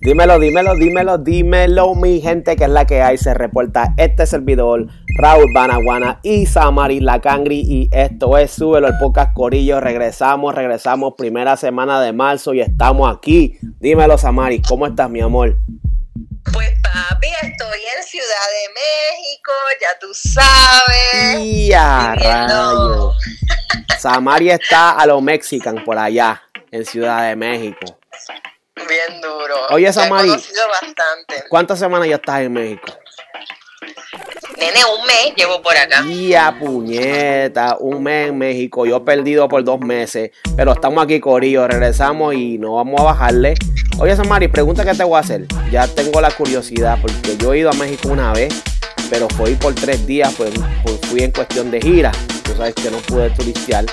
Dímelo, dímelo, dímelo, dímelo, mi gente, que es la que hay. Se reporta este servidor, Raúl Banaguana y Samari Lacangri. Y esto es Súbelo el Podcast Corillo. Regresamos, regresamos, primera semana de marzo y estamos aquí. Dímelo, Samari, ¿cómo estás, mi amor? Pues papi, estoy en Ciudad de México, ya tú sabes. Y a rayo. Samari está a lo mexican por allá, en Ciudad de México. Bien duro. Oye, Samari. Bastante. ¿Cuántas semanas ya estás en México? Nene, un mes llevo por acá. Y a puñeta, un mes en México. Yo he perdido por dos meses. Pero estamos aquí, Corillo. Regresamos y no vamos a bajarle. Oye, Samari, pregunta que te voy a hacer. Ya tengo la curiosidad porque yo he ido a México una vez. Pero fui por tres días, pues, pues fui en cuestión de gira. Tú sabes que no pude turistear.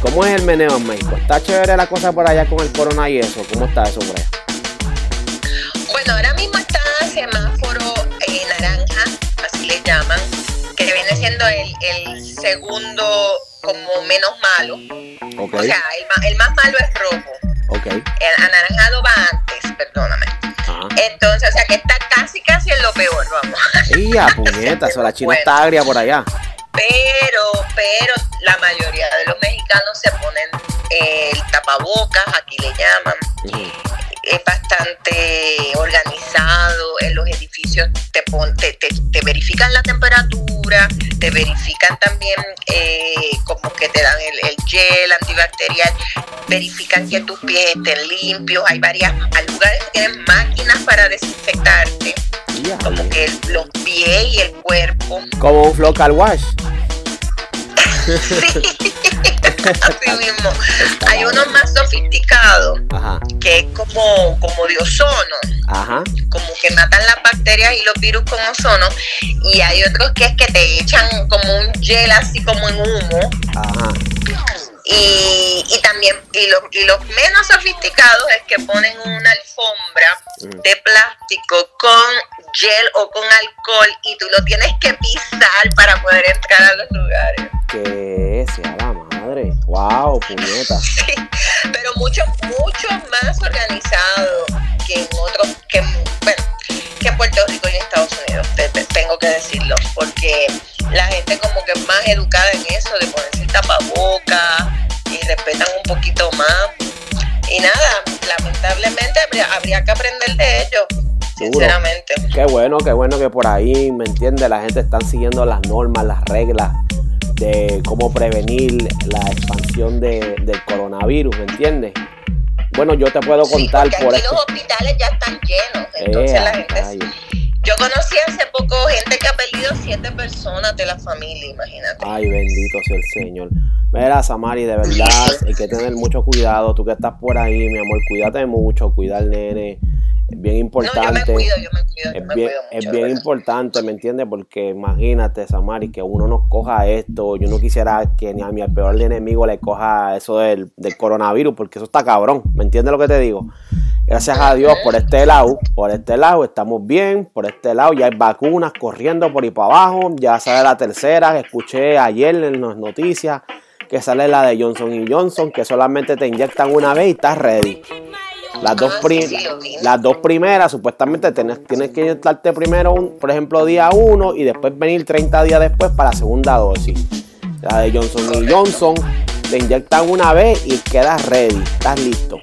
¿Cómo es el meneo en México? ¿Está chévere la cosa por allá con el corona y eso? ¿Cómo está eso por allá? Bueno, ahora mismo está semáforo eh, naranja, así le llaman, que viene siendo el, el segundo como menos malo. O sea, el, el más malo es rojo. ok. El anaranjado va antes, perdóname. Entonces, o sea que está casi casi en lo peor, vamos. Y a puñeta, eso, la china está agria por allá. Pero, pero la mayoría de los mexicanos se ponen eh, el tapabocas, aquí le llaman. Es bastante organizado, en los edificios te, pon- te, te- te verifican la temperatura, te verifican también eh, como que te dan el, el gel antibacterial, verifican que tus pies estén limpios, hay varias, hay lugares que tienen máquinas para desinfectarte, Como que los pies y el cuerpo. Como un local wash. Sí, así mismo. Hay unos más sofisticados Ajá, que es como, como de ozono, ajá. como que matan las bacterias y los virus con ozono. Y hay otros que es que te echan como un gel así como en humo. Ajá. Y, y también, y los, y los menos sofisticados es que ponen una alfombra Mm. de plástico con gel o con alcohol y tú lo tienes que pisar para poder entrar a los lugares. Que sea la madre. Wow, puñeta. Sí, pero mucho, mucho más organizado que en otros, que, en- bueno, que en Puerto Rico y en Estados Unidos, te- te- tengo que decirlo, porque la gente como que es más educada en eso, de ponerse el tapaboca y respetan un poquito más. Y nada, lamentablemente habría, habría que aprender de ellos, sinceramente. Qué bueno, qué bueno que por ahí, ¿me entiendes? La gente está siguiendo las normas, las reglas de cómo prevenir la expansión de- del coronavirus, ¿me entiendes? Bueno, yo te puedo Sí, contar porque por aquí esto. los hospitales ya están llenos, entonces Eh, la a gente... rayos. Yo conocí hace poco gente que ha perdido siete personas de la familia, imagínate. Ay, bendito sea el Señor. Mira, Samari, de verdad, hay que tener mucho cuidado. Tú que estás por ahí, mi amor, cuídate mucho, cuida al nene. Es bien No, yo me importante. cuido, yo me cuido, yo Es me bien, cuido es mucho. bien de verdad. importante, ¿me entiendes? Porque imagínate, Samari, que uno nos coja esto. Yo no quisiera que ni a mi peor enemigo le coja eso del, del coronavirus, porque eso está cabrón. ¿Me entiendes lo que te digo? Gracias a Dios por este lado, por este lado estamos bien, por este lado ya hay vacunas corriendo por ahí para abajo, ya sale la tercera, escuché ayer en las noticias que sale la de Johnson Johnson, que solamente te inyectan una vez y estás ready. Las dos, Ah, sí, las dos primeras, supuestamente tienes, tienes que inyectarte primero, un, por ejemplo, día 1 y después venir 30 días después para la segunda dosis. La de Johnson y Correcto. Johnson te inyectan una vez y quedas ready, estás listo.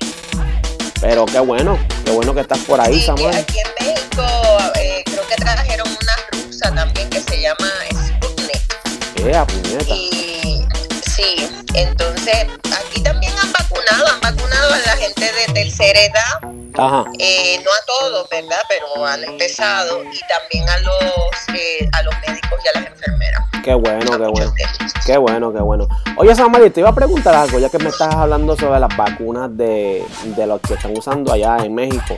Pero qué bueno, qué bueno que estás por ahí, Sí, Samuel. aquí en México eh, creo que trajeron una rusa también que se llama Sputnik. Puñeta. Y sí, entonces aquí también han vacunado, han vacunado a la gente de tercera edad, Ajá. eh, no a todos, ¿verdad? Pero han empezado y también a los, eh, a los médicos y a las enfermeras. Qué bueno, A qué bueno. Qué bueno, qué bueno. Oye, Samuel, te iba a preguntar algo, ya que me estás hablando sobre las vacunas de, de los que están usando allá en México.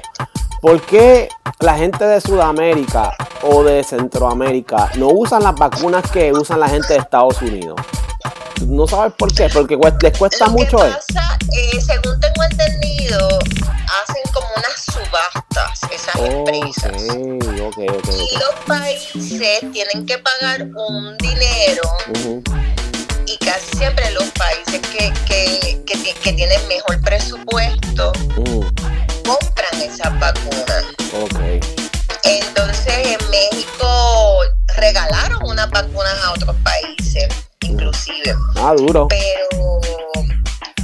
¿Por qué la gente de Sudamérica o de Centroamérica no usan las vacunas que usan la gente de Estados Unidos? ¿No sabes por qué? Porque les cuesta Lo mucho. que eh. pasa, eh, según tengo entendido, hacen como unas subastas esas empresas. Ok, ok, ok. Y los países tienen que pagar un dinero y casi siempre los países que, que, que, ti- que tienen mejor presupuesto compran esas vacunas. Ok. Entonces en México regalaron unas vacunas a otros países, Ah, duro. Pero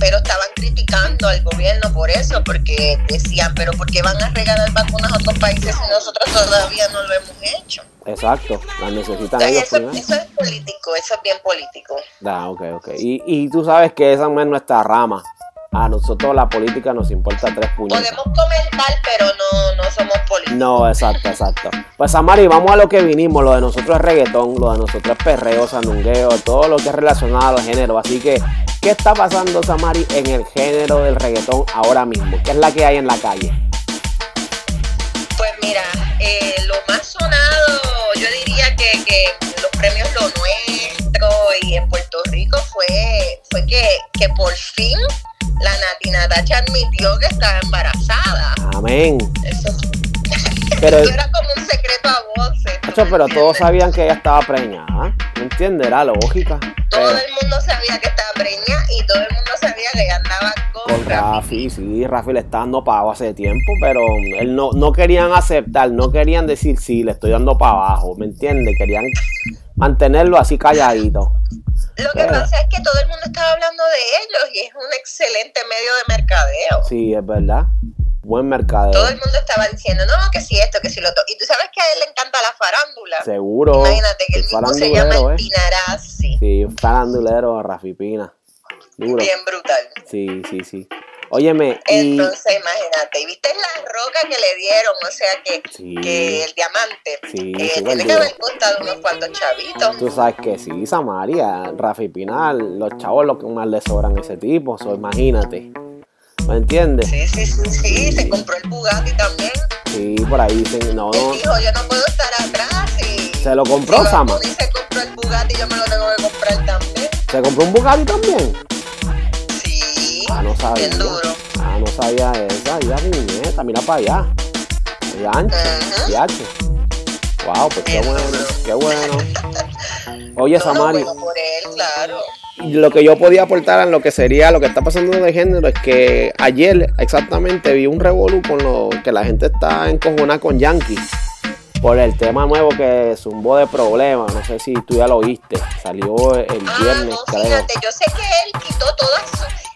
pero estaban criticando al gobierno por eso, porque decían, pero ¿por qué van a regalar vacunas a otros países si nosotros todavía no lo hemos hecho? Exacto, las necesitan ellos eso, primero. eso es político, eso es bien político. Ah, ok, ok. Y, y tú sabes que esa no es nuestra rama. A nosotros la política nos importa tres puñetas. Podemos comentar, pero no, no somos políticos. No, exacto, exacto. Pues Samari, vamos a lo que vinimos. Lo de nosotros es reggaetón, lo de nosotros es perreo, sandungueo, todo lo que es relacionado al género. Así que, ¿qué está pasando, Samari, en el género del reggaetón ahora mismo? ¿Qué es la que hay en la calle? Pues mira, eh, lo más sonado, yo diría que, que los premios Lo Nuestro y en Puerto Rico fue, fue que, que por fin la Nati Natacha admitió que estaba embarazada. Amén. Eso, Pero, eso era como un secreto a voces. ¿tú Nacho, me pero todos sabían que ella estaba preñada. ¿Me entiendes? Era lógica. Todo Pero- el mundo sabía que estaba preñada y todo el mundo sabía que ella andaba con, Con Rafi, sí, Rafi le está dando pavo hace tiempo, pero él no, no querían aceptar, no querían decir sí, le estoy dando para abajo, ¿me entiendes? Querían mantenerlo así calladito. Lo que pasa es que todo el mundo estaba hablando de ellos y es un excelente medio de mercadeo. Sí, es verdad. Buen mercadeo. Todo el mundo estaba diciendo, no, que si esto, que si lo otro. Y tú sabes que a él le encanta la farándula. Seguro. Imagínate que el El mismo se llama el ¿eh? Pinarazzi. Sí, un farandulero, Rafi Pina. Duro. Bien brutal. Sí, sí, sí. Óyeme, y Entonces, imagínate, y viste la roca que le dieron, o sea que, Sí. que el diamante Sí, eh, tiene que haber costado unos cuantos chavitos. tú sabes que sí, Samaria, Rafi Pina, los chavos lo que más le sobran a ese tipo, so, imagínate. ¿Me entiendes? Sí, sí, sí, sí, se compró el Bugatti también. Sí, por ahí dicen, no, Él no. dijo, yo no puedo estar atrás y... ¿Se lo compró, Sama? Se compró el Bugatti, yo me lo tengo que comprar también. ¿Se compró un Bugatti también? Ah, no sabía. bien duro. Ah, no sabía esa. Ya, niñeta, mira para allá. Ya, ancho. Ya, ancho. Wow, pues qué bueno, qué bueno. Oye, No, Samari, bueno por él, claro. lo que yo podía aportar en lo que sería lo que está pasando de género es que ayer exactamente vi un revolú con lo que la gente está encojonada con Yankee por el tema nuevo que zumbó de problemas. No sé si tú ya lo viste. Salió el Ah, viernes, no, creo. fíjate, yo sé que él quitó todas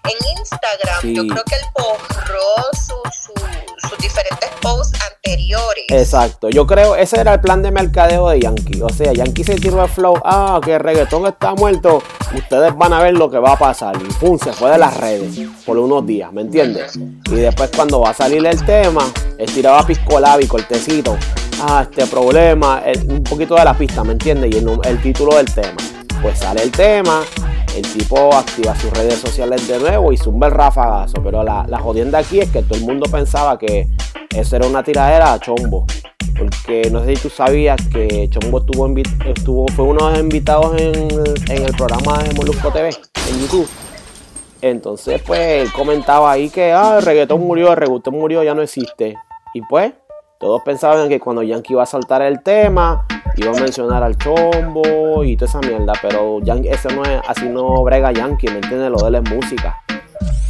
en Instagram, Sí. yo creo que él borró su- su- sus diferentes posts anteriores. Exacto, yo creo ese era el plan de mercadeo de Yankee. O sea, Yankee se tiró el flow, ah, que el reggaetón está muerto, ustedes van a ver lo que va a pasar. Y pum, se fue de las redes por unos días, ¿me entiendes? Y después cuando va a salir el tema, él tiraba piscolab y cortecito. Ah, este problema, el- un poquito de la pista, ¿me entiendes? Y el título del tema. Pues sale el tema, el tipo activa sus redes sociales de nuevo y zumba el rafagazo. Pero la, la jodienda aquí es que todo el mundo pensaba que eso era una tiradera a Chombo. Porque no sé si tú sabías que Chombo estuvo, fue uno de los invitados en, en el programa de Molusco TV, en YouTube. Entonces, pues, él comentaba ahí que ah, el reggaetón murió, el reggaetón murió, ya no existe. Y pues, todos pensaban que cuando Yankee iba a saltar el tema, iba a mencionar al chombo y toda esa mierda. Pero Yankee, ese no es, así no brega Yankee, ¿me entiendes? Lo de él es música.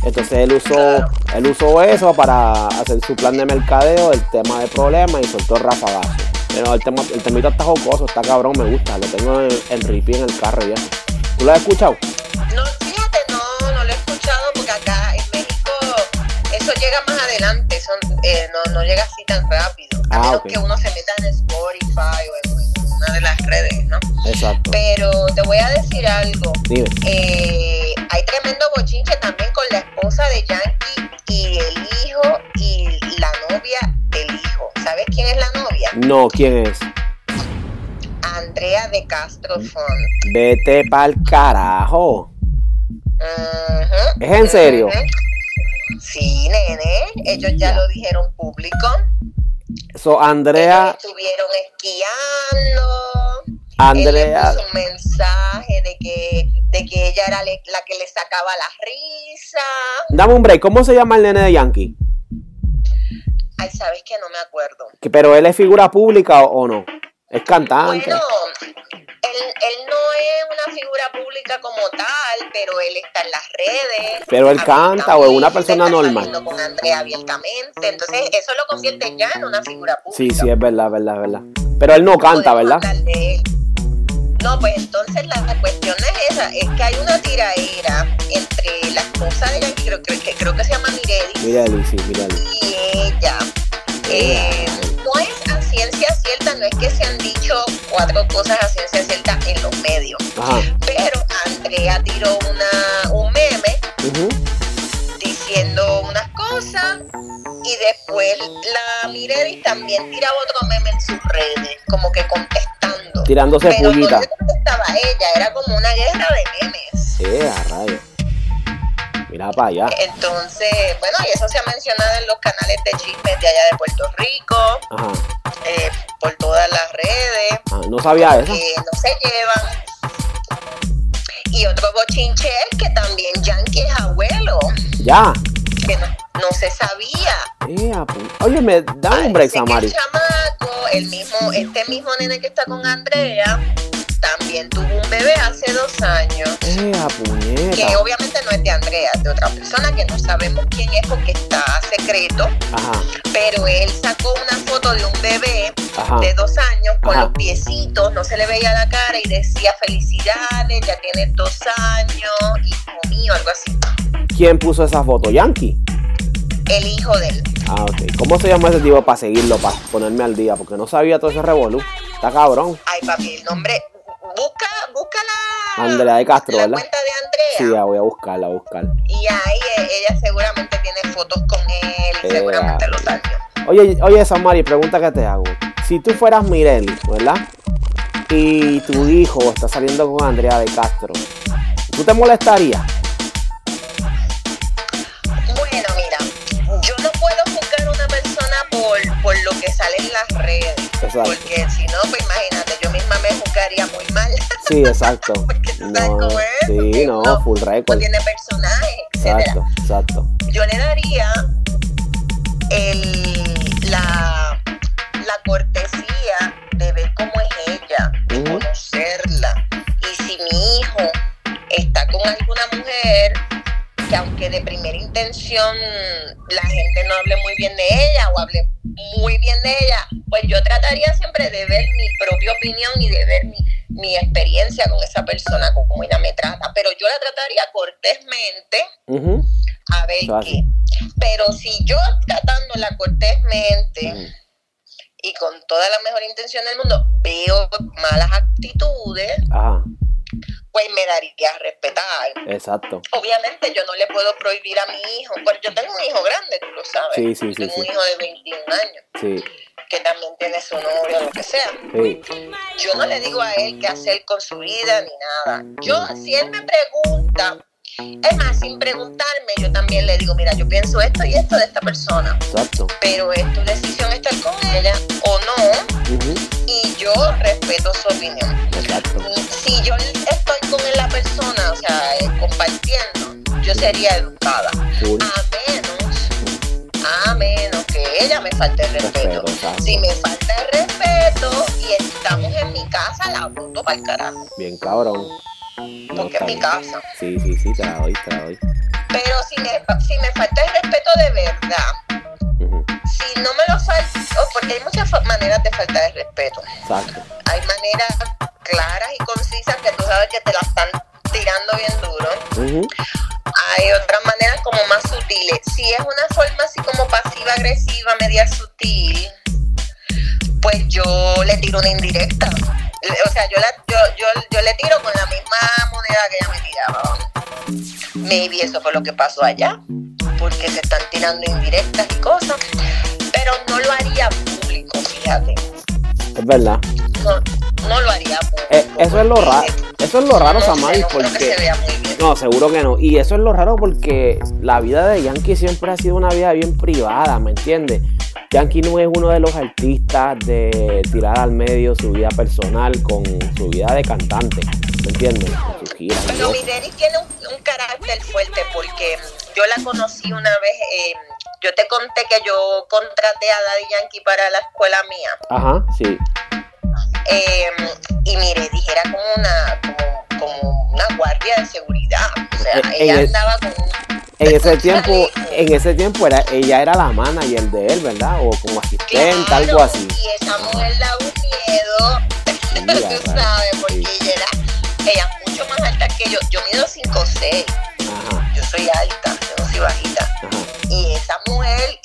Entonces él usó, él usó eso para hacer su plan de mercadeo, el tema de problemas y soltó rafagazo. Pero el tema, el temita está jocoso, está cabrón, me gusta, lo tengo en, en en el carro viejo. ¿Tú lo has escuchado? No, adelante, son, eh, no, no llega así tan rápido. A Ah, menos que uno se meta en Spotify o en, una de las redes, ¿no? Exacto. Pero te voy a decir algo. Eh, hay tremendo bochinche también con la esposa de Yankee y el hijo y la novia del hijo. ¿Sabes quién es la novia? No, ¿quién es? Andrea de Castro Font. Vete pa'l carajo. ¿Es en serio? ujú. Sí, nene. Ellos ya Ya. lo dijeron público. So, Ellos Andrea, estuvieron esquiando. Él le Andrea, puso un mensaje de que, de que ella era le- la que le sacaba la risa. dame un break, ¿cómo se llama el nene de Yankee? Ay, sabes que no me acuerdo. Pero él es figura pública o, o no? Es cantante. Bueno, él, él no es una figura pública como tal, pero él está en las redes. Pero él canta o es una persona normal. con Andrea abiertamente. Entonces, eso lo convierte ya en una figura Sí, pública. sí, es verdad, verdad, verdad. Pero él no canta, ¿verdad? No, pues entonces la, la cuestión es esa, es que hay una tiraera entre la esposa de ella, que creo, que creo que se llama Miredi, Mireli, sí, Mireli. y ella. Eh, no es ciencia cierta, no es que se han dicho cuatro cosas a ciencia cierta en los medios, Ajá. pero Andrea tiró una, un meme diciendo unas cosas y después la Miredi también tiraba otro meme en sus redes, como que contestando. Tirándose Pero no pullita. contestaba ella, era como una guerra de memes. Eh, a rayos. Mira para allá. Entonces, bueno, y eso se ha mencionado en los canales de chismes de allá de Puerto Rico, Ajá. eh, por todas las redes, Ah, no sabía eso. que no se llevan. Y otro bochinche es que también Yankee es abuelo, Ya. que no, no se sabía. Oye, me da un break, Samari. el chamaco, el mismo, este mismo nene que está con Andrea, también tuvo un bebé hace dos años. A que obviamente de Andrea, de otra persona que no sabemos quién es porque está secreto, Ajá, pero él sacó una foto de un bebé ajá. de dos años con Ajá. los piecitos, no se le veía la cara y decía felicidades, ya tienes dos años, hijo mío, algo así. ¿Quién puso esa foto? ¿Yankee? El hijo de él. Ah, ok. ¿Cómo se llama ese tipo para seguirlo, para ponerme al día? Porque no sabía todo ese revolú. Está cabrón. Ay, papi, el nombre, busca, busca la, Andrea de Castro, la ¿verdad? cuenta de Sí, Andrea. ya voy a buscarla, a buscar. Y ahí eh, ella seguramente tiene fotos con él, seguramente lo salió. Oye, oye, Samari, pregunta que te hago. Si tú fueras Mireli, ¿verdad? Y tu hijo está saliendo con Andrea de Castro, ¿tú te molestarías? Bueno, mira, yo no puedo juzgar a una persona por, por lo que sale en las redes. Exacto. Porque si no, pues imagínate, yo misma me juzgaría muy mal. Sí, exacto. Porque tú sabes cómo es, sí, porque no, uno full no record. tiene personaje, etcétera. Exacto, exacto. Yo le daría el, la, la cortesía de ver cómo es ella, de conocerla. Y si mi hijo está con alguna mujer que aunque de primera intención la gente no hable muy bien de ella o hable muy bien de ella, pues yo trataría siempre de ver mi propia opinión y de ver mi, mi experiencia con esa persona, cómo ella me trata. Pero yo la trataría cortésmente a ver qué. Pero si yo tratándola cortésmente y con toda la mejor intención del mundo veo malas actitudes, Ajá, pues me daría a respetar. exacto. Obviamente yo no le puedo prohibir a mi hijo, pero yo tengo un hijo grande, tú lo sabes. Sí, sí, sí, tengo un hijo de 21 años Sí, que también tiene su novio, lo que sea. sí. Yo no le digo a él qué hacer con su vida ni nada. Yo, si él me pregunta, es más, sin preguntarme, yo también le digo, mira, yo pienso esto y esto de esta persona, Exacto. pero es tu decisión estar con ella o no, Ujú, y yo respeto su opinión. Exacto. Si yo estoy con la persona, o sea, eh, compartiendo, yo sería educada, a menos, a menos que ella me falte el respeto. Si me falta el respeto y estamos en mi casa, la boto para el carajo, Bien cabrón. No, porque es mi casa. Sí, sí, sí, te la doy, te la doy. Pero si me, si me falta el respeto de verdad, si no me lo falta, oh, porque hay muchas maneras de faltar el respeto. Exacto. Hay maneras claras y concisas que tú sabes que te la están tirando bien duro. Hay otras maneras como más sutiles. Si es una forma así como pasiva-agresiva, media sutil, pues yo le tiro una indirecta. O sea, yo, la, yo, yo, yo le tiro con la misma moneda que ella me tiraba. Maybe eso fue lo que pasó allá, porque se están tirando indirectas y cosas, pero no lo haría público, fíjate. Es verdad. No, no lo haría público. Eh, eso es lo raro. Eso es lo raro, Samari, no creo que porque. se vea muy bien. No, seguro que no. Y eso es lo raro porque la vida de Yankee siempre ha sido una vida bien privada, ¿me entiendes? Yankee no es uno de los artistas de tirar al medio su vida personal con su vida de cantante, ¿me entiendes? Con sus giras Pero tiene un, un carácter fuerte porque yo la conocí una vez. eh, yo te conté que yo contraté a Daddy Yankee para la escuela mía. Ajá, sí. Eh, y mire, dijera como una, como, como una guardia de seguridad. O sea, En- ella es- andaba con En ese tiempo, en ese tiempo era, ella era la manager de él, ¿verdad? O como asistente, algo así. Y esa mujer da un miedo, Mira, tú sabes, porque Sí. ella era, ella es mucho más alta que yo. Yo mido 5'6, Ajá, yo soy alta, yo no soy bajita. ajá. Y esa mujer,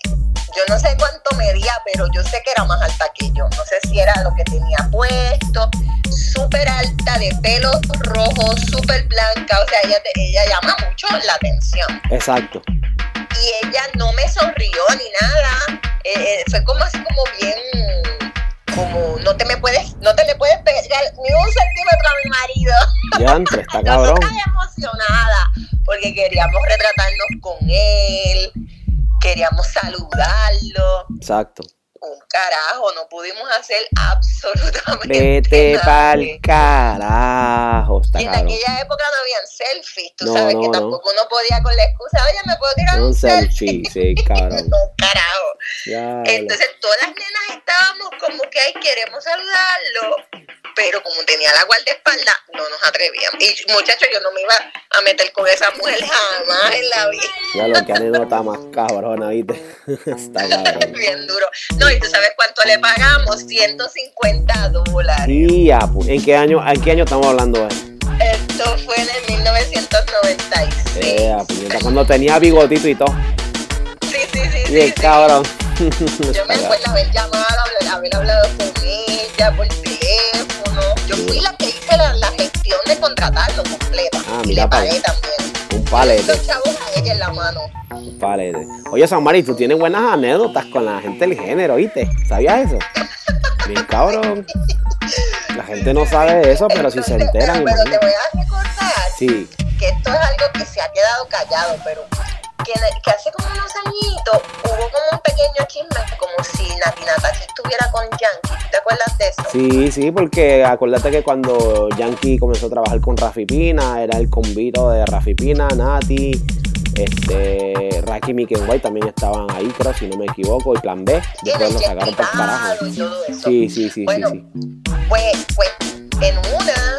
yo no sé cuánto medía, pero yo sé que era más alta que yo. No sé si era lo que tenía puesto, súper alta, de pelos rojos, súper blanca. O sea, ella, ella llama mucho la atención. Exacto. y ella no me sonrió ni nada. Eh, eh, fue como así como bien, como no te me puedes, no te le puedes pegar ni un centímetro a mi marido. Diantre, está cabrón. Nosotras emocionada porque queríamos retratarnos con él, queríamos saludarlo. Exacto. Un carajo, no pudimos hacer absolutamente Vete nada. pa'l carajo, está Y en cabrón. aquella época no habían selfies, tú No, sabes no, que no. tampoco uno podía con la excusa, oye, me puedo tirar un, Un selfie, sí, cabrón. no, carajo. Ya, Entonces todas las nenas estábamos como que ay queremos saludarlo, pero como tenía la guardaespaldas, no nos atrevíamos. Y muchachos, yo no me iba a meter con esa mujer jamás en la vida. ya lo que anécdota más cabrona, ¿viste? está cabrón. Bien duro. No, y tú sabes cuánto le pagamos, 150 dólares. Pu- ¿en qué año, en qué año estamos hablando esto? Fue en el 1996. Eh, puñeta, cuando tenía bigotito y todo. Sí, sí, sí. Sí, sí. cabrón. Yo me acuerdo haber llamado, haber, haber hablado con ella por teléfono. Fui la que hice la, la gestión de contratarlo completa. Ah, mira le pa' pagué también. Un palete. Los chavos a ella en la mano. Un palete. Oye, Samari, tú tienes buenas anécdotas con la gente del género, ¿viste? ¿Sabías eso? Bien cabrón. La gente no sabe eso, pero si se enteran, pero, pero te voy a recordar Sí, que esto es algo que se ha quedado callado, pero que, que hace como unos añitos hubo como un pequeño chisme, como si Nati estuviera con Yankee. ¿Te acuerdas de eso? sí, sí, porque acuérdate que cuando Yankee comenzó a trabajar con Rafi Pina, era el convito de Rafi Pina, Nati, este, Raki Miken White también estaban ahí, creo, si no me equivoco, y Plan B, Y después el lo sacaron carajo. y todo eso. Sí, sí, sí, Bueno, sí, sí. Pues, pues en una,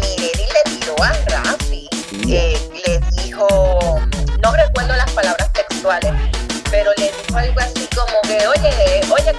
Mireli le tiró a Rafi, eh, le dijo, pero le dijo algo así como que, oye, oye,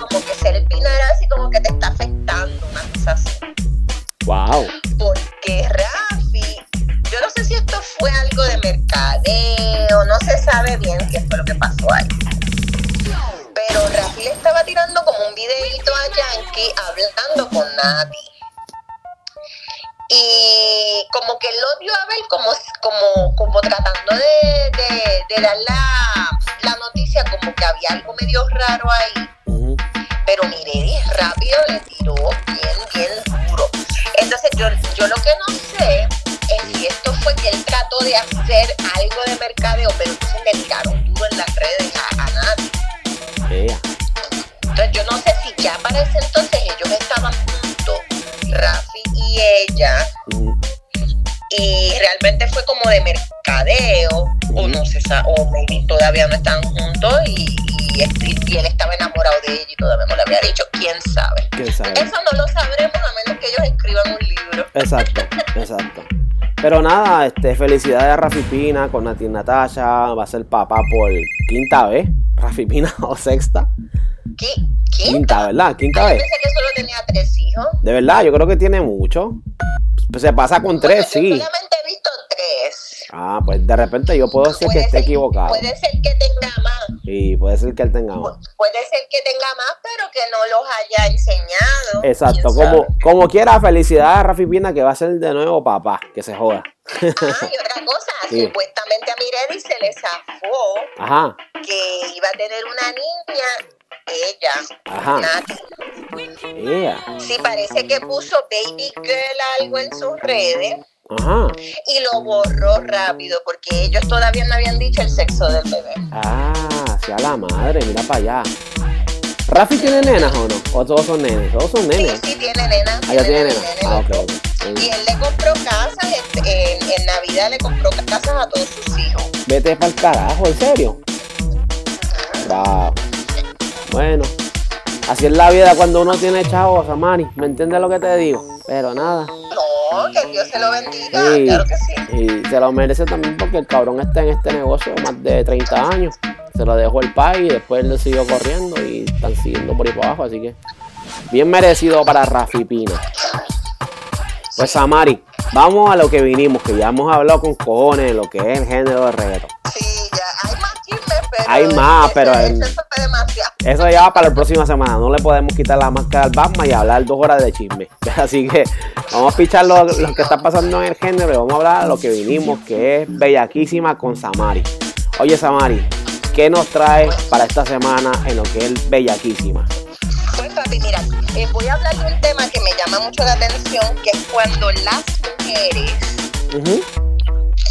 nada, este, felicidades a Rafi Pina con Nati Natasha. Va a ser papá por quinta vez. Rafi Pina o sexta. ¿Qué? Quinta, ¿Quinta? ¿verdad? Quinta Ay, yo vez. pensé que solo tenía tres hijos. De verdad, yo creo que tiene mucho. Pues se pasa con tres, Bueno, sí. Yo solamente he visto tres. Ah, pues de repente yo puedo ser que esté equivocado. puede ser que tenga más. Y puede ser que él tenga más. Pu- Puede ser que tenga más, pero que no los haya enseñado. Exacto, ¿Quién como, sabe? como quiera, felicidades a Rafi Pina que va a ser de nuevo papá, que se joda. Ah, y otra cosa, Sí. supuestamente a Miredi se le zafó Ajá, que iba a tener una niña, ella, Ajá. Nati. yeah, Sí, parece que puso baby girl algo en sus redes ajá. y lo borró rápido porque ellos todavía no habían dicho el sexo del bebé. Ah, sea la madre, mira para allá. ¿Rafi tiene nenas o no? ¿O todos son nenes? Todos son Sí, nenes. sí, tiene nena. Ah, ya tiene nena, nenas. nena, Ah, ok, ok. Y él le compró casas, este, en, en Navidad le compró casas a todos sus hijos. Vete para el carajo, ¿en serio? Bravo. Bueno, Así es la vida cuando uno tiene chavos, Samari. ¿Me entiendes lo que te digo? Pero nada. No, que Dios se lo bendiga, Y, claro que sí. y se lo merece también porque el cabrón está en este negocio más de 30 años. Se lo dejó el país y después él siguió corriendo y están siguiendo por ahí para abajo. Así que bien merecido para Rafi Pina. Pues Samari, vamos a lo que vinimos, que ya hemos hablado con cojones de lo que es el género de reggaeton. Sí, ya hay. Hay más, pero. Eso ya va para la próxima semana. No le podemos quitar la máscara al Batman y hablar dos horas de chisme. Así que vamos a pichar lo, lo que está pasando en el género y vamos a hablar de lo que vinimos, que es bellaquísima con Samari. Oye, Samari, ¿qué nos trae para esta semana en lo que es bellaquísima? Pues papi, mira, eh, voy a hablar de un tema que me llama mucho la atención, que es cuando las mujeres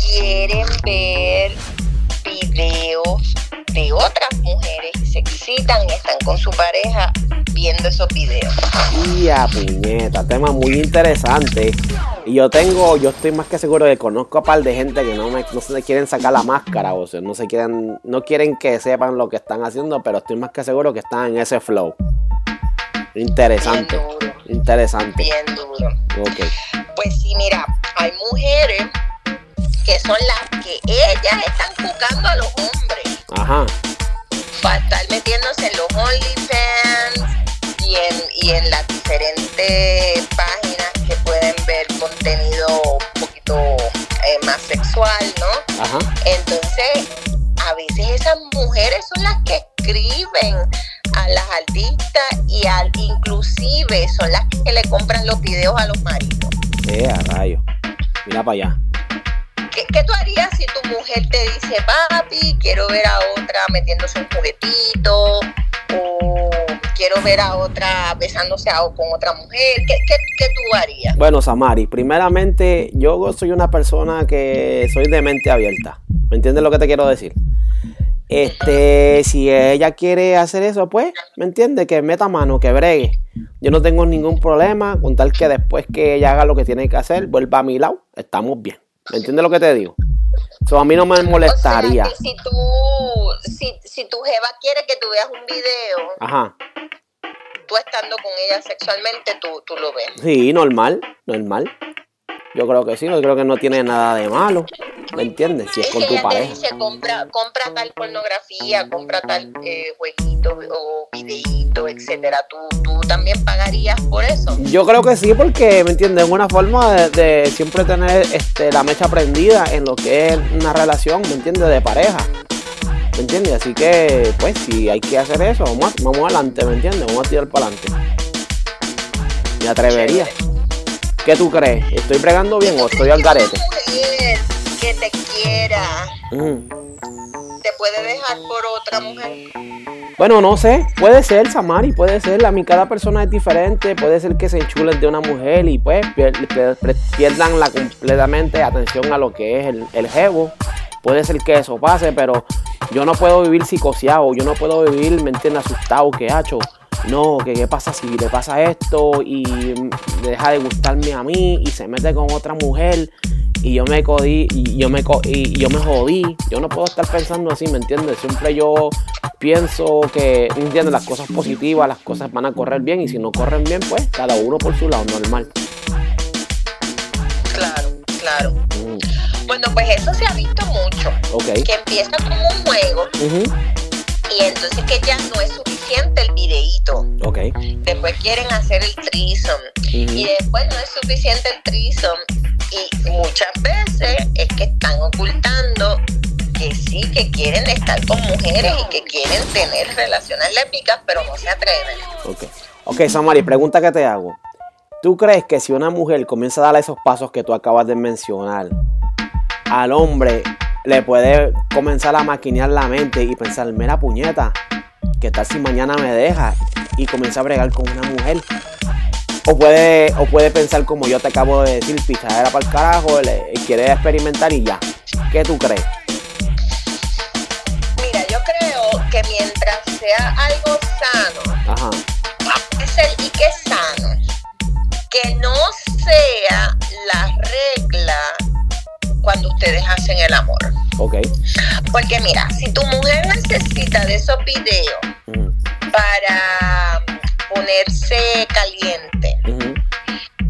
quieren ver videos de otras mujeres se excitan y están con su pareja viendo esos videos. Y a puñeta, tema muy interesante. Y yo tengo, yo estoy más que seguro de que conozco a par de gente que no, me, no se quieren sacar la máscara, o sea, no se quieren, no quieren que sepan lo que están haciendo, pero estoy más que seguro que están en ese flow. Interesante, Bien duro, interesante. bien duro. Ok. Pues sí, mira, hay mujeres que son las que ellas están jugando a los hombres Ajá. para estar metiéndose en los OnlyFans y en, y en las diferentes páginas que pueden ver contenido un poquito eh, más sexual, ¿no? Ajá. Entonces, a veces esas mujeres son las que escriben a las artistas y al, inclusive son las que le compran los videos a los maridos. Eh, a rayo. Mira para allá. ¿Qué, tú harías si tu mujer te dice, papi, quiero ver a otra metiéndose un juguetito? O quiero ver a otra besándose a- con otra mujer. ¿Qué, qué, qué tú harías? Bueno, Samari, primeramente, yo soy una persona que soy de mente abierta. ¿Me entiendes lo que te quiero decir? Este, si ella quiere hacer eso, pues, ¿me entiendes? Que meta mano, que bregue. Yo no tengo ningún problema con tal que después que ella haga lo que tiene que hacer, vuelva a mi lado, estamos bien. ¿Me entiendes lo que te digo? Eso a mí no me molestaría. O sea, que si tú, si, si tu jeva quiere que tú veas un video, Ajá. tú estando con ella sexualmente, tú, tú lo ves. Sí, normal, normal. Yo creo que sí, yo creo que no tiene nada de malo. ¿Me entiendes? Si es Es con tu pareja. dice, compra, compra tal pornografía, compra tal eh, jueguito o videíto, etcétera. ¿Tú, tú también pagarías por eso. Yo creo que sí, porque, ¿me entiendes? Es una forma de, de siempre tener este, la mecha prendida en lo que es una relación, ¿me entiendes? De pareja. ¿Me entiendes? Así que, pues, si hay que hacer eso, vamos, vamos adelante, ¿me entiendes? Vamos a tirar para adelante. Me atrevería. ¿Qué tú crees? ¿Estoy pregando bien o estoy al garete? Mujer que te quiera Mm. te puede dejar por otra mujer. Bueno, no sé, puede ser, Samari, puede ser. A mí cada persona es diferente. Puede ser que se enchulen de una mujer y pues pier- pier- pier- pierdan la completamente atención a lo que es el, el jevo. Puede ser que eso pase, pero yo no puedo vivir psicoseado. Yo no puedo vivir, ¿me entiendes? Asustado, que hacho. No, que qué pasa si le pasa esto y deja de gustarme a mí y se mete con otra mujer y yo me codí y yo me co- y yo me jodí. Yo no puedo estar pensando así, ¿me entiendes? Siempre yo pienso que, ¿entiendes? Las cosas positivas, las cosas van a correr bien y si no corren bien, pues cada uno por su lado, normal. Claro, claro. Mm, Bueno, pues eso se ha visto mucho. Que empieza como un juego y entonces que ya no es suficiente el videíto. Ok. Después quieren hacer el threesome y después no es suficiente el threesome y muchas veces es que están ocultando que sí, que quieren estar con mujeres y que quieren tener relaciones lésbicas, pero no se atreven. Ok. Ok, Samari, pregunta que te hago. ¿Tú crees que si una mujer comienza a dar esos pasos que tú acabas de mencionar, al hombre le puede comenzar a maquinear la mente y pensar, mira puñeta, ¿qué tal si mañana me deja y comienza a bregar con una mujer? O puede, o puede pensar como yo te acabo de decir, pichadera para el carajo, le, quiere experimentar y ya. ¿Qué tú crees? Mira, yo creo que mientras sea algo sano, Ajá. es el y que sano, que no sea la regla cuando ustedes hacen el amor. Ok. Porque mira, si tu mujer necesita de esos videos para ponerse caliente,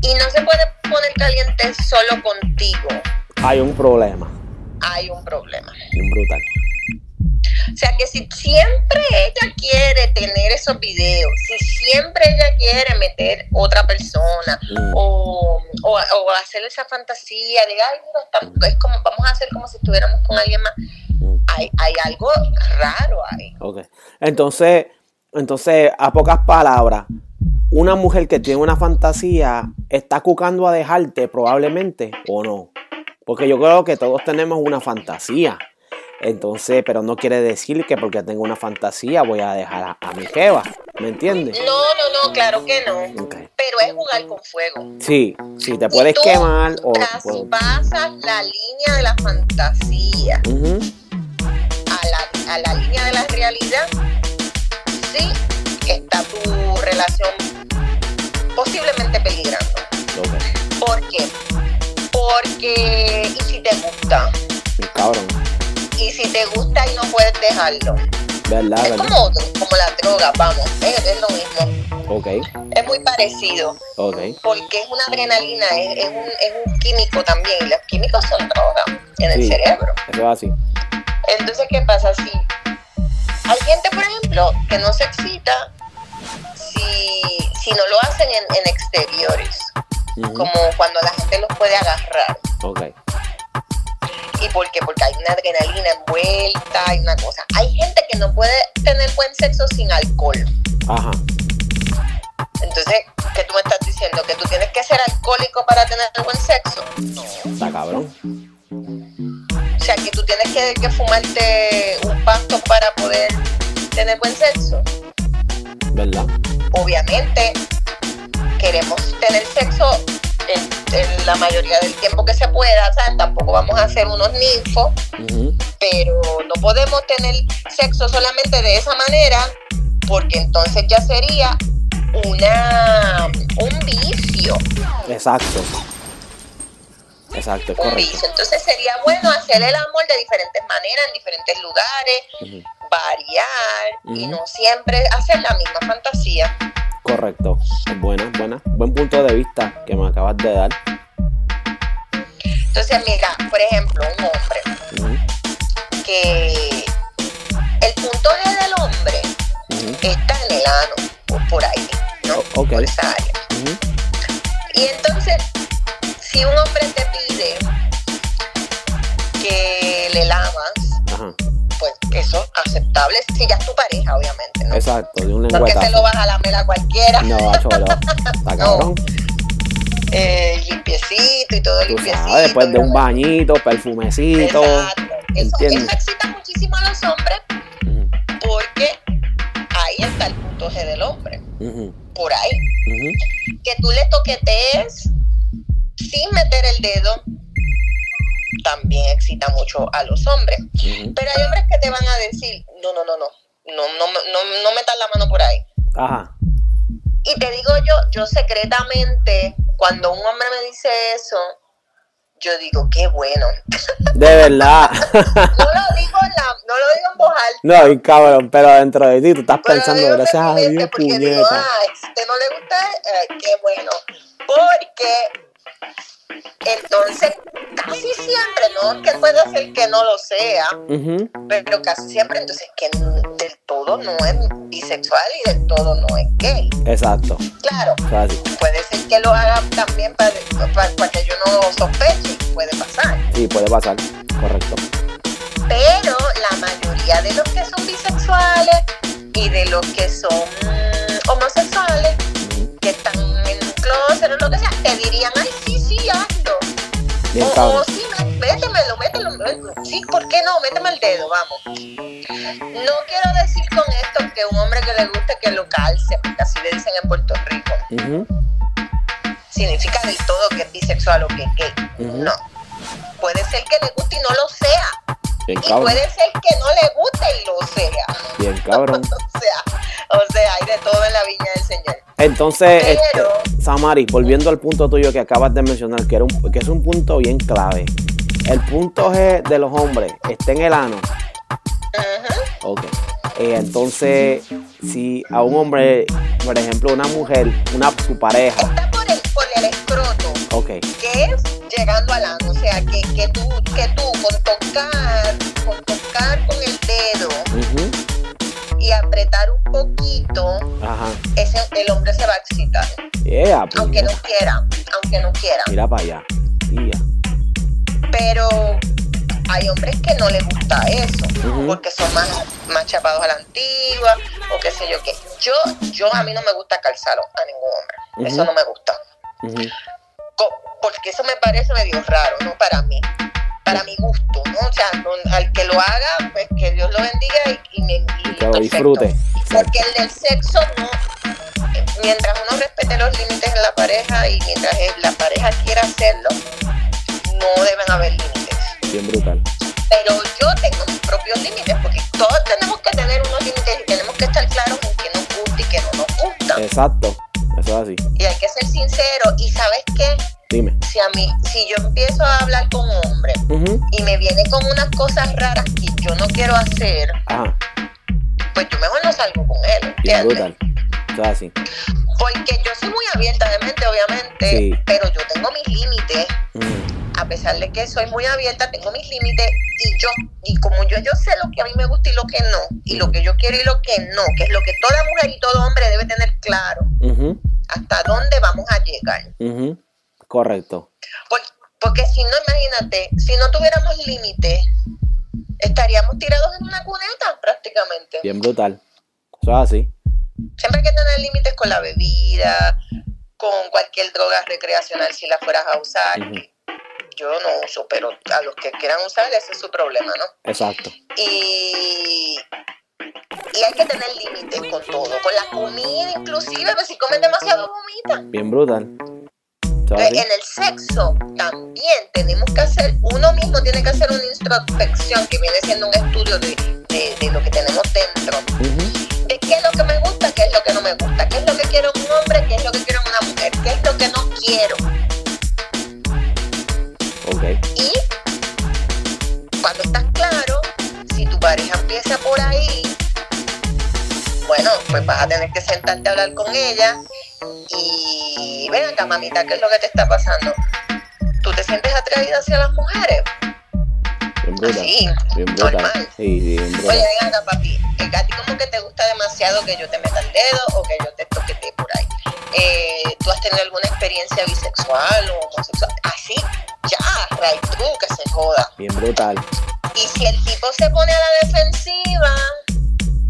y no se puede poner caliente solo contigo. Hay un problema. Hay un problema. Brutal. O sea que si siempre ella quiere tener esos videos, si siempre ella quiere meter otra persona Mm. o, o, o hacer esa fantasía de, ay, está- es como, vamos a hacer como si estuviéramos con alguien más, Mm. hay, hay algo raro ahí. Ok. Entonces, entonces, a pocas palabras, una mujer que tiene una fantasía está cucando a dejarte probablemente o no. Porque yo creo que todos tenemos una fantasía. Entonces, pero no quiere decir que porque tengo una fantasía voy a dejar a, a mi jeva. ¿Me entiendes? No, no, no, claro que no. Pero es jugar con fuego. Sí, sí, te Y puedes tú quemar o... traspasas la línea de la fantasía a la, a la línea de la realidad, sí está tu relación posiblemente peligrando. ¿Por qué? Porque, ¿y si te gusta? Mi cabrón. ¿Y si te gusta y no puedes dejarlo? ¿Verdad? Es ¿Verdad? como, como la droga, vamos, es, es lo mismo. Ok, Es muy parecido. ok. porque es una adrenalina, es, es un, es un químico también, y los químicos son drogas en el cerebro. Eso es así. Entonces, ¿qué pasa? Si hay gente, por ejemplo, que no se excita si, si no lo hacen en, en exteriores, como cuando la gente los puede agarrar. Ok. ¿Y por qué? Porque hay una adrenalina envuelta, hay una cosa. Hay gente que no puede tener buen sexo sin alcohol. Ajá. Entonces, ¿qué tú me estás diciendo? ¿Que tú tienes que ser alcohólico para tener buen sexo? No. Está cabrón. O sea, que tú tienes que, que fumarte un pasto para poder tener buen sexo. ¿Verdad? Obviamente, queremos tener sexo en, en la mayoría del tiempo que se pueda, ¿sabes? Tampoco vamos a ser unos ninfos, pero no podemos tener sexo solamente de esa manera, porque entonces ya sería una un vicio, Exacto. Exacto, un correcto. vicio. Entonces sería bueno hacer el amor de diferentes maneras, en diferentes lugares, variar y no siempre hacer la misma fantasía. Correcto. Buena, buena. Buen punto de vista que me acabas de dar. Entonces, mira, por ejemplo, un hombre que el punto G del hombre está en el ano, por, por ahí, ¿no? O- ok. Por esa área. Y entonces, si un hombre te pide que le lamas, Ajá. pues eso es aceptable si ya es tu pareja, obviamente, ¿no? Exacto, de un No es que se lo vas a lamer a cualquiera, No, macho, no. Está cabrón. eh, limpiecito y todo Tú limpiecito. sabes, después de un bañito, perfumecito. Exacto. Eso, eso excita muchísimo a los hombres porque ahí está el punto G del hombre, por ahí. Que tú le toquetees sin meter el dedo también excita mucho a los hombres. Pero hay hombres que te van a decir, no, no, no, no, no, no, no, no metas la mano por ahí. Ajá. Y te digo yo, yo secretamente, cuando un hombre me dice eso, yo digo, qué bueno. De verdad. No lo digo en, la, no lo digo en voz alta. no, y cabrón, pero dentro de ti tú estás Pero pensando, gracias a Dios, porque digo, puñeta. ah, este no le gusta, eh, qué bueno. Porque entonces casi siempre, no que puede ser que no lo sea, pero casi siempre entonces que del todo no es bisexual y del todo no es gay. Exacto. Claro, puede ser que lo haga también para, para, para que yo no sospeche, puede pasar. sí, puede pasar. Correcto. Pero la mayoría de los que son bisexuales y de los que son homosexuales, que están en un closet o lo que sea, te dirían, ay. Bien O, o cabrón. sí, mé- métemelo, mételo. mé- Sí, ¿por qué no? Méteme el dedo, vamos. No quiero decir con esto que un hombre que le guste que lo calce, porque así le dicen en Puerto Rico. Significa del todo que es bisexual o que es gay. No. Puede ser que le guste y no lo sea. Bien Y puede ser que no le guste y lo sea. Bien cabrón. O sea, o sea, hay de todo en la viña del Señor. Entonces, Pero- este, Samari, volviendo al punto tuyo que acabas de mencionar, que, era un, que es un punto bien clave. El punto G de los hombres está en el ano. Ujú. Ok. Eh, entonces, si a un hombre, por ejemplo, una mujer, una su pareja, Está por el, por el escroto, ok, que es llegando al ano. O sea, que, que, tú, que tú con tocar, apretar un poquito, Ajá. ese, el hombre se va a excitar. Yeah, Aunque no quiera, aunque no quiera. Mira para allá. Tía. Pero hay hombres que no les gusta eso, porque son más, más chapados a la antigua, o qué sé yo qué. Yo, yo a mí no me gusta calzar a ningún hombre. Eso no me gusta. Porque eso me parece medio raro, ¿no? Para mí, para mi gusto, ¿no? O sea, no- al que lo haga, pues que Dios lo bendiga y, lo disfrute. Porque el del sexo, no, mientras uno respete los límites en la pareja y mientras la pareja quiera hacerlo, no deben haber límites. Bien brutal. Pero yo tengo mis propios límites, porque todos tenemos que tener unos límites y tenemos que estar claros en qué nos gusta y qué no nos gusta. Exacto. Eso es así. Y hay que ser sincero. Y sabes qué? Dime. si a mí, si yo empiezo a hablar con hombres Ujú. y me viene con unas cosas raras que yo no quiero hacer, Ajá. Pues yo mejor no salgo con él, ¿entiendes? así. Porque yo soy muy abierta de mente, obviamente, Sí. pero yo tengo mis límites. Ujú. A pesar de que soy muy abierta, tengo mis límites y yo, y como yo, yo sé lo que a mí me gusta y lo que no, y lo que yo quiero y lo que no, que es lo que toda mujer y todo hombre debe tener claro, hasta dónde vamos a llegar. Correcto. Por- porque si no, imagínate, si no tuviéramos límites, estaríamos tirados en una cuneta prácticamente. Bien brutal. Eso es así. Siempre hay que tener límites con la bebida, con cualquier droga recreacional si la fueras a usar. Yo no uso, pero a los que quieran usar, ese es su problema, ¿no? Exacto. Y, y hay que tener límites con todo, con la comida inclusive, pues si comes demasiado vomita. Bien brutal. Eso es así. En el sexo también tenemos que hacer, uno mismo tiene que hacer una introspección que viene siendo un estudio de, de- de lo que tenemos dentro, Ujú. de qué es lo que me gusta, qué es lo que no me gusta, qué es lo que quiero en un hombre, qué es lo que quiero en una mujer, qué es lo que no quiero. Ok. Y cuando estás claro, si tu pareja empieza por ahí, bueno, pues vas a tener que sentarte a hablar con ella y ven acá, mamita, ¿qué es lo que te está pasando? ¿Tú te sientes atraída hacia las mujeres? Bien brutal. Así, Bien normal. Sí, bien brutal. Oye, ven acá, papi, a ti como que te gusta demasiado que yo te meta el dedo o que yo te toquete por ahí. Eh, ¿Tú has tenido alguna experiencia bisexual o homosexual? Así, ya, right through, que se joda. Bien brutal. Y si el tipo se pone a la defensiva,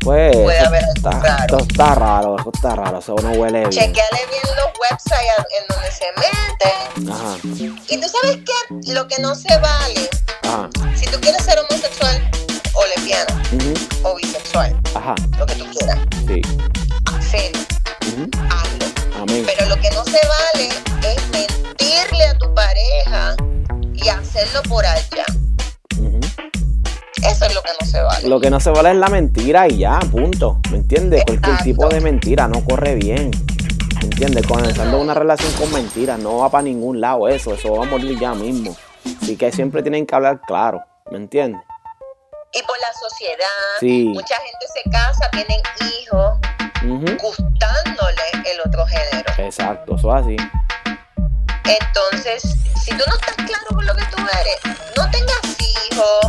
Pues. Puede haber algo está, raro. Esto está raro. Eso está raro. Eso no huele bien. chequeale bien los websites en donde se mete. Ajá. Y tú sabes qué, lo que no se vale, Ajá. si tú quieres ser homosexual o lesbiana o bisexual, Ajá. lo que tú quieras, Sí. hazlo. Amén. Pero lo que no se vale es mentirle a tu pareja y hacerlo por allá. Eso es lo que no se vale. Lo que no se vale es la mentira y ya, punto. ¿Me entiendes? Cualquier Exacto. tipo de mentira no corre bien. ¿Me entiendes? Comenzando una relación con mentiras no va para ningún lado eso. Eso va a morir ya mismo. Así que siempre tienen que hablar claro. ¿Me entiendes? Y por la sociedad, Sí. mucha gente se casa, tienen hijos, gustándole el otro género. Exacto, eso es así. Entonces, si tú no estás claro con lo que tú eres, no tengas hijos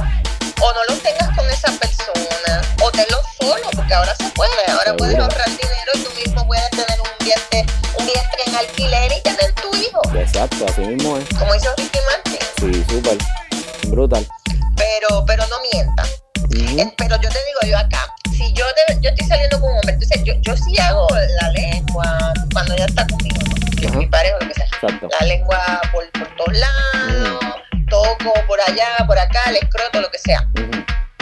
o no los tengas con esa persona o tenlos solo, porque ahora se puede, ahora Seguro. puedes ahorrar dinero y tú mismo puedes tener un vientre, un vientre en alquiler y tener tu hijo, Exacto, así mismo es. como hizo Ricky Martin. Sí, súper. Brutal. Pero, pero no mienta. Ujú. Eh, Pero yo te digo yo acá, si yo, de- yo estoy saliendo con un hombre, entonces yo, yo sí hago la lengua cuando ella está conmigo, ¿no? que es Ajá. mi pareja, lo que sea. Exacto. la lengua toco por allá, por acá, el escroto, lo que sea.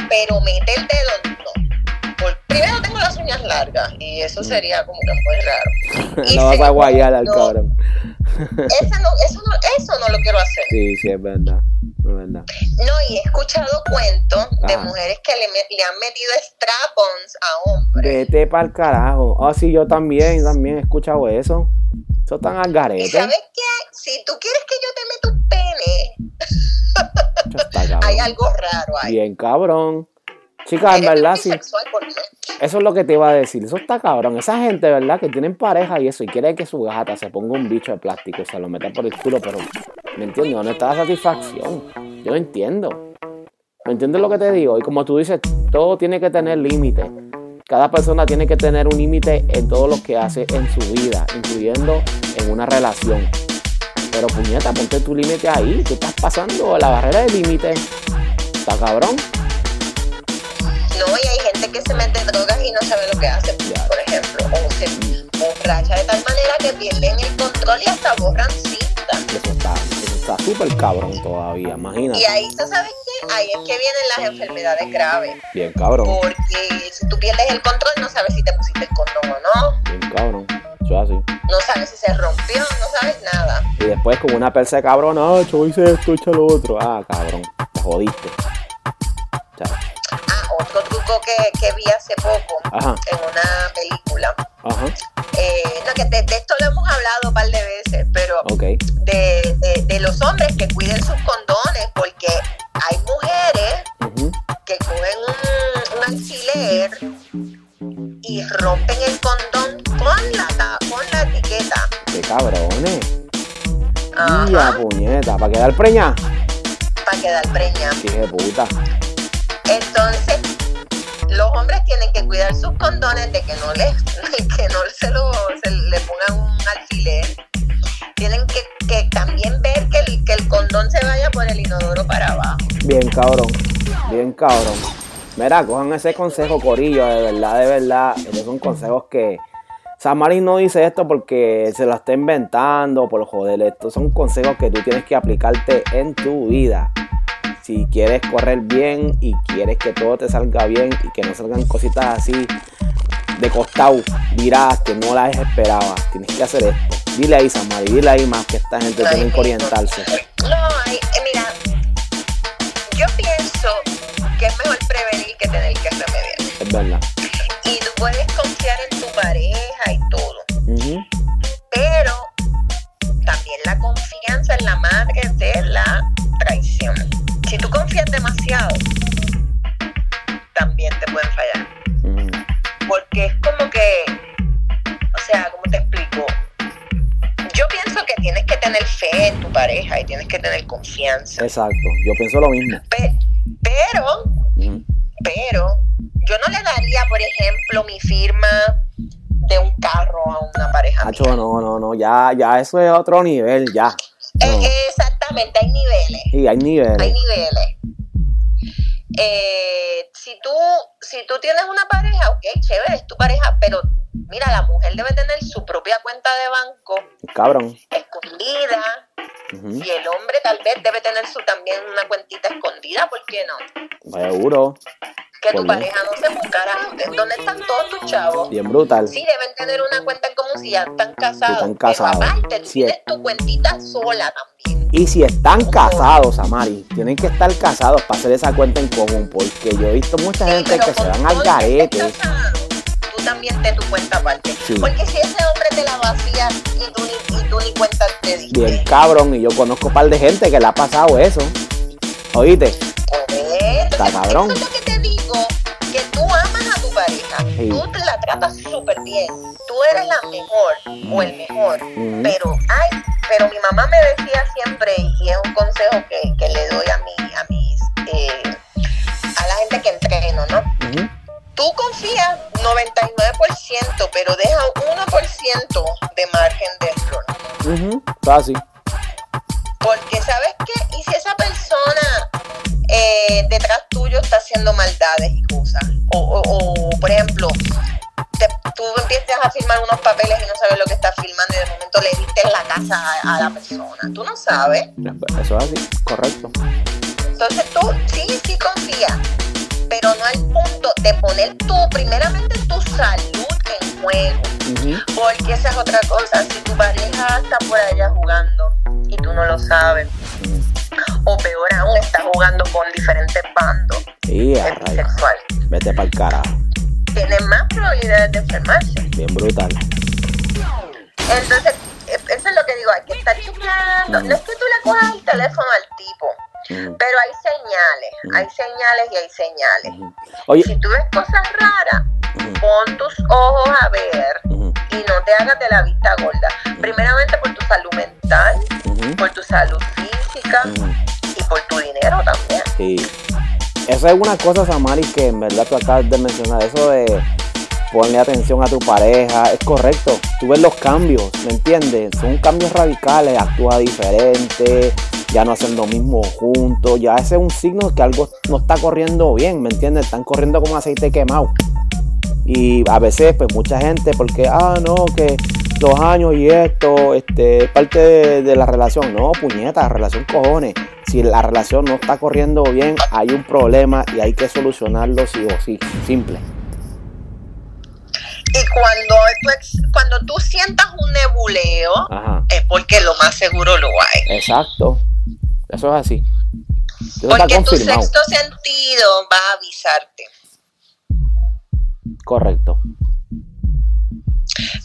Pero meter el dedo, no. Por, primero tengo las uñas largas y eso sería como que muy raro. Y no vas a guayar al cabrón. Eso no, eso, no, eso no lo quiero hacer. Sí, sí, es verdad. Es verdad. No, y he escuchado cuentos de mujeres que le, han metido strap-ons a hombres. Vete para el carajo. Ah, sí, yo también, también he escuchado eso. Eso tan al ¿Y garete. sabes qué? Si tú quieres que yo te meta un pene, está hay algo raro ahí. Bien cabrón. Chicas, en verdad, sí. Eso es lo que te iba a decir. Eso está cabrón. Esa gente, ¿verdad? Que tienen pareja y eso y quiere que su gata se ponga un bicho de plástico y se lo meta por el culo, pero ¿me entiendes? ¿Dónde está la satisfacción? Yo no entiendo. ¿Me entiendes lo que te digo? Y como tú dices, todo tiene que tener límite. Cada persona tiene que tener un límite en todo lo que hace en su vida, incluyendo en una relación. Pero puñeta, ponte tu límite ahí. Tú estás pasando la barrera del límite. Está cabrón. No, y hay gente que se mete drogas y no sabe lo que hace, Ya. por ejemplo, o se borracha de tal manera que pierden el control y hasta borran cinta. Eso está, eso está súper cabrón todavía. Imagínate. Y ahí, ¿tú sabes qué? Ahí es que vienen las enfermedades graves. Bien cabrón. Porque si tú pierdes el control, no sabes si te pusiste el condón o no. Bien cabrón. Eso es así. No sabes si se rompió, no sabes nada. Y después con una persa de cabrón, ah, yo hice esto, echa lo otro. Ah, cabrón, te jodiste. Chacho. Ah, otro truco que, que vi hace poco Ajá, en una película. ajá, Eh, no, que de, de esto lo hemos hablado un par de veces, pero de, de, de los hombres que cuiden sus condones, porque hay mujeres que cogen un, un alfiler y rompen el condón con la, con la etiqueta. Qué cabrones. Ajá. Puñeta, para quedar preña. para quedar preñada. Qué puta. Entonces, los hombres tienen que cuidar sus condones de que no les, que no se lo se le pongan un alfiler. Tienen que, que también ver que el, que el condón se vaya por el inodoro para abajo. Bien cabrón, bien cabrón. Mira, cojan ese consejo, Corillo, de verdad, de verdad. Estos son consejos que. Samarin no dice esto porque se lo está inventando, por joder. Estos son consejos que tú tienes que aplicarte en tu vida. Si quieres correr bien y quieres que todo te salga bien y que no salgan cositas así de costado, dirás que no las esperabas. Tienes que hacer esto. Dile ahí, Samari, dile ahí más que esta gente tiene que orientarse. No, hay- eh, mira, yo pienso que es mejor prevenir verdad. Y tú puedes confiar en tu pareja y todo. Pero también la confianza es la madre de la traición. Si tú confías demasiado, también te pueden fallar. Ujú. Porque es como que, o sea, ¿cómo te explico? Yo pienso que tienes que tener fe en tu pareja y tienes que tener confianza. Exacto, yo pienso lo mismo. Pe- pero, pero, ejemplo, mi firma de un carro a una pareja. Nacho, mía. no, no, no, ya, ya, eso es otro nivel, ya. Eh, exactamente, hay niveles. Sí, hay hay niveles. niveles. Eh, si tú si tú tienes una pareja, ok, chévere, es tu pareja, pero mira, la mujer debe tener su propia cuenta de banco Cabrón. escondida y el hombre tal vez debe tener su también una cuentita escondida, ¿por qué no? Seguro. Que tu pareja no se buscara dónde están todos tus chavos. Bien brutal. Sí, deben tener una cuenta en común si ya están casados. están casados. Pero aparte, tú tienes tu cuentita sola también. Y si están casados, Amari, tienen que estar casados para hacer esa cuenta en común. Porque yo he visto mucha gente que se van al garete. casado, Tú también ten tu cuenta aparte. Sí. Porque si ese hombre te la vacía y tú ni, y tú ni cuenta te diste. Bien cabrón. Y yo conozco un par de gente que le ha pasado eso. Oíste, Está cabrón. Eso es lo que Sí. tú te la tratas súper bien, tú eres la mejor o el mejor, pero ay, pero mi mamá me decía siempre, y es un consejo que, que le doy a, mi, a mis, eh, a la gente que entreno, ¿no? Tú confías 99%, pero deja 1% de margen de error. Así. Porque, ¿sabes qué? Y si esa persona detrás tuyo está haciendo maldades y cosas. O, o- o, por ejemplo, te- tú empiezas a firmar unos papeles y no sabes lo que estás firmando y de momento le diste la casa a, a la persona. Tú no sabes. Eso es así. Correcto. Entonces tú sí, sí confías, pero no al punto de poner tú, primeramente tu salud en juego. Porque esa es otra cosa. Si tu pareja está por allá jugando y tú no lo sabes. O peor aún, está jugando con diferentes bandos, es rayos. bisexual, Vete para el carajo. tiene más probabilidades de enfermarse. Bien brutal. Entonces, e- eso es lo que digo, hay que estar chequeando. No es que tú le cojas el teléfono al tipo Pero hay señales, hay señales y hay señales. Oye. Si tú ves cosas raras, pon tus ojos a ver y no te hagas de la vista gorda. Primeramente por tu salud mental, por tu salud física Sí. Eso es una cosa, Samari, que en verdad tú acabas de mencionar. Eso de ponerle atención a tu pareja, es correcto. Tú ves los cambios, ¿me entiendes? Son cambios radicales, actúa diferente, ya no hacen lo mismo juntos, ya ese es un signo que algo no está corriendo bien, ¿me entiendes? Están corriendo como aceite quemado. Y a veces, pues mucha gente, porque, ah, no, que dos años y esto, este, es parte de, la relación. No, puñeta, relación cojones. Si la relación no está corriendo bien, hay un problema y hay que solucionarlo sí o sí. Simple. Y cuando tú, cuando tú sientas un nebuleo, es porque lo más seguro lo hay. Exacto. Eso es así. porque tu sexto sentido va a avisarte. Correcto.